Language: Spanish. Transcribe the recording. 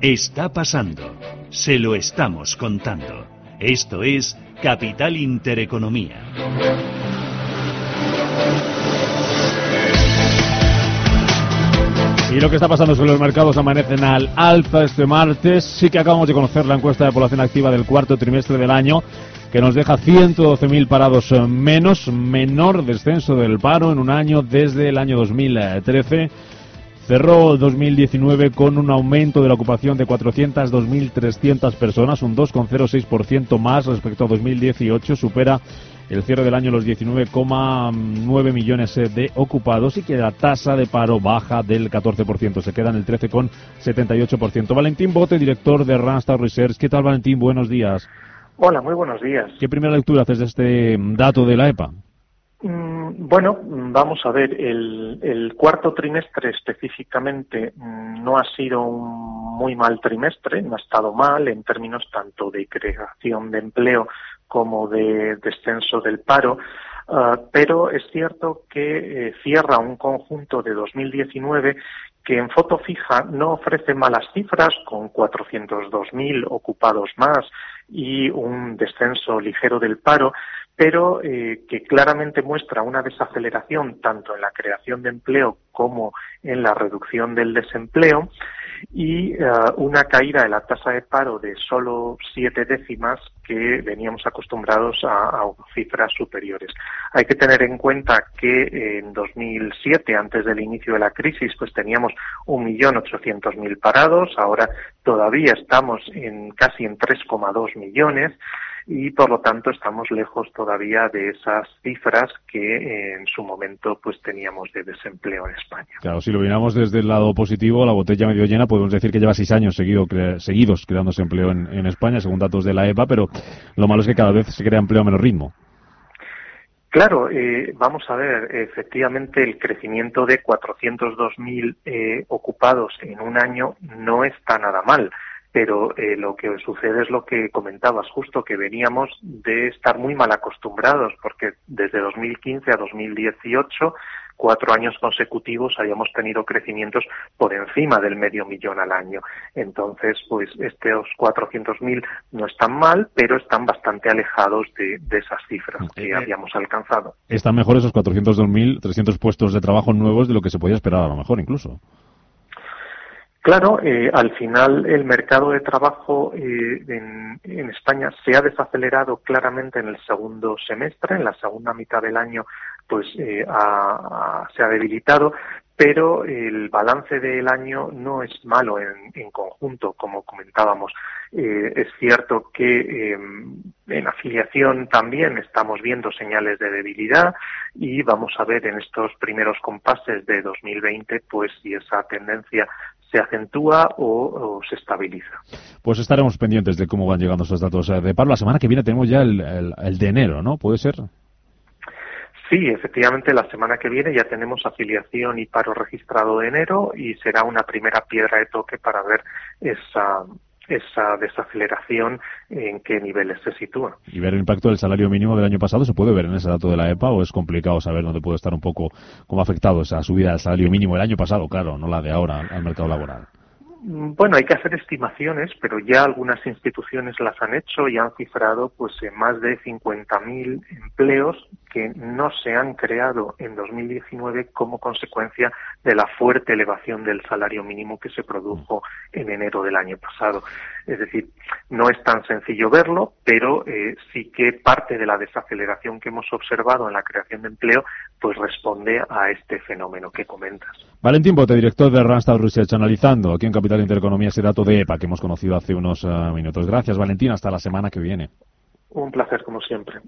Está pasando. Se lo estamos contando. Esto es Capital Intereconomía. Y lo que está pasando sobre los mercados amanecen al alza este martes. Sí que acabamos de conocer la encuesta de población activa del cuarto trimestre del año, que nos deja 112.000 parados menos, menor descenso del paro en un año desde el año 2013. Cerró 2019 con un aumento de la ocupación de 402.300 personas, un 2,06% más respecto a 2018, supera el cierre del año los 19,9 millones de ocupados y que la tasa de paro baja del 14%, se queda en el 13,78%. Valentín Bote, director de Randstad Research. ¿Qué tal, Valentín? Buenos días. Hola, muy buenos días. ¿Qué primera lectura haces de este dato de la EPA? Mm, bueno, vamos a ver, el, cuarto trimestre específicamente mm, no ha sido un muy mal trimestre, no ha estado mal en términos tanto de creación de empleo como de descenso del paro, uh, pero es cierto que eh, cierra un conjunto de 2019 que en foto fija no ofrece malas cifras, con 402.000 ocupados más y un descenso ligero del paro, pero eh, que claramente muestra una desaceleración tanto en la creación de empleo como en la reducción del desempleo y uh, una caída de la tasa de paro de solo siete décimas que veníamos acostumbrados a, cifras superiores. Hay que tener en cuenta que en 2007, antes del inicio de la crisis, pues teníamos un millón ochocientos mil parados, ahora todavía estamos en casi en 3,2 millones y por lo tanto estamos lejos todavía de esas cifras que en su momento pues teníamos de desempleo en España. Claro, si lo miramos desde el lado positivo, la botella medio llena, podemos decir que lleva seis años seguido, cre seguidos creándose empleo en, en, España, según datos de la EPA, pero lo malo es que cada vez se crea empleo a menor ritmo. Claro, eh, vamos a ver, efectivamente el crecimiento de 402.000 eh, ocupados en un año no está nada mal pero eh, lo que sucede es lo que comentabas justo, que veníamos de estar muy mal acostumbrados, porque desde 2015 a 2018, cuatro años consecutivos, habíamos tenido crecimientos por encima del medio millón al año. Entonces, pues estos 400.000 no están mal, pero están bastante alejados de, de esas cifras que eh, habíamos alcanzado. Están mejor esos 402.300 puestos de trabajo nuevos de lo que se podía esperar, a lo mejor incluso. Claro, eh, al final el mercado de trabajo eh, en, España se ha desacelerado claramente en el segundo semestre, en la segunda mitad del año pues eh, ha, se ha debilitado, pero el balance del año no es malo en, conjunto, como comentábamos. Es cierto que eh, en afiliación también estamos viendo señales de debilidad y vamos a ver en estos primeros compases de 2020 pues si esa tendencia se acentúa o, o, se estabiliza. Pues estaremos pendientes de cómo van llegando esos datos de paro. La semana que viene tenemos ya el, el, el de enero, ¿no? ¿Puede ser? Sí, efectivamente, la semana que viene ya tenemos afiliación y paro registrado de enero y será una primera piedra de toque para ver esa, esa desaceleración en qué niveles se sitúa. ¿Y ver el impacto del salario mínimo del año pasado se puede ver en ese dato de la EPA o es complicado saber dónde puede estar un poco cómo ha afectado esa subida del salario mínimo del año pasado, claro, no la de ahora al mercado laboral? Bueno, hay que hacer estimaciones, pero ya algunas instituciones las han hecho y han cifrado pues en más de 50.000 empleos que no se han creado en 2019 como consecuencia de la fuerte elevación del salario mínimo que se produjo en enero del año pasado. Es decir, no es tan sencillo verlo, pero eh, sí que parte de la desaceleración que hemos observado en la creación de empleo pues responde a este fenómeno que comentas. Valentín Bote, director de Randstad Research, analizando aquí en Capital Intereconomía ese dato de EPA que hemos conocido hace unos uh, minutos. Gracias, Valentín. Hasta la semana que viene. Un placer, como siempre.